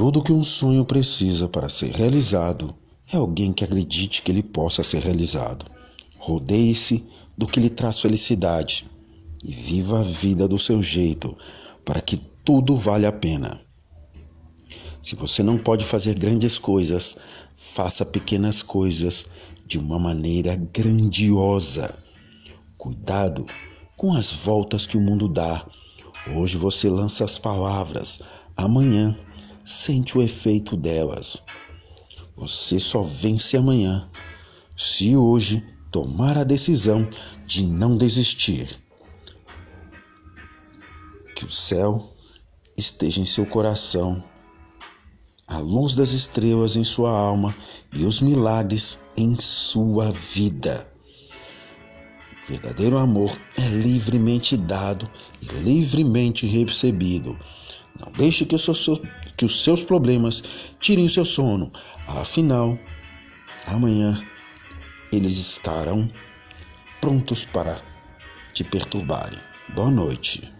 Tudo que um sonho precisa para ser realizado é alguém que acredite que ele possa ser realizado. Rodeie-se do que lhe traz felicidade e viva a vida do seu jeito para que tudo valha a pena. Se você não pode fazer grandes coisas, faça pequenas coisas de uma maneira grandiosa. Cuidado com as voltas que o mundo dá. Hoje você lança as palavras, amanhã sente o efeito delas. Você só vence amanhã se hoje tomar a decisão de não desistir. Que o céu esteja em seu coração, a luz das estrelas em sua alma e os milagres em sua vida. O verdadeiro amor é livremente dado e livremente recebido. Não deixe que os seus, que os seus problemas tirem o seu sono. Afinal, amanhã eles estarão prontos para te perturbarem. Boa noite.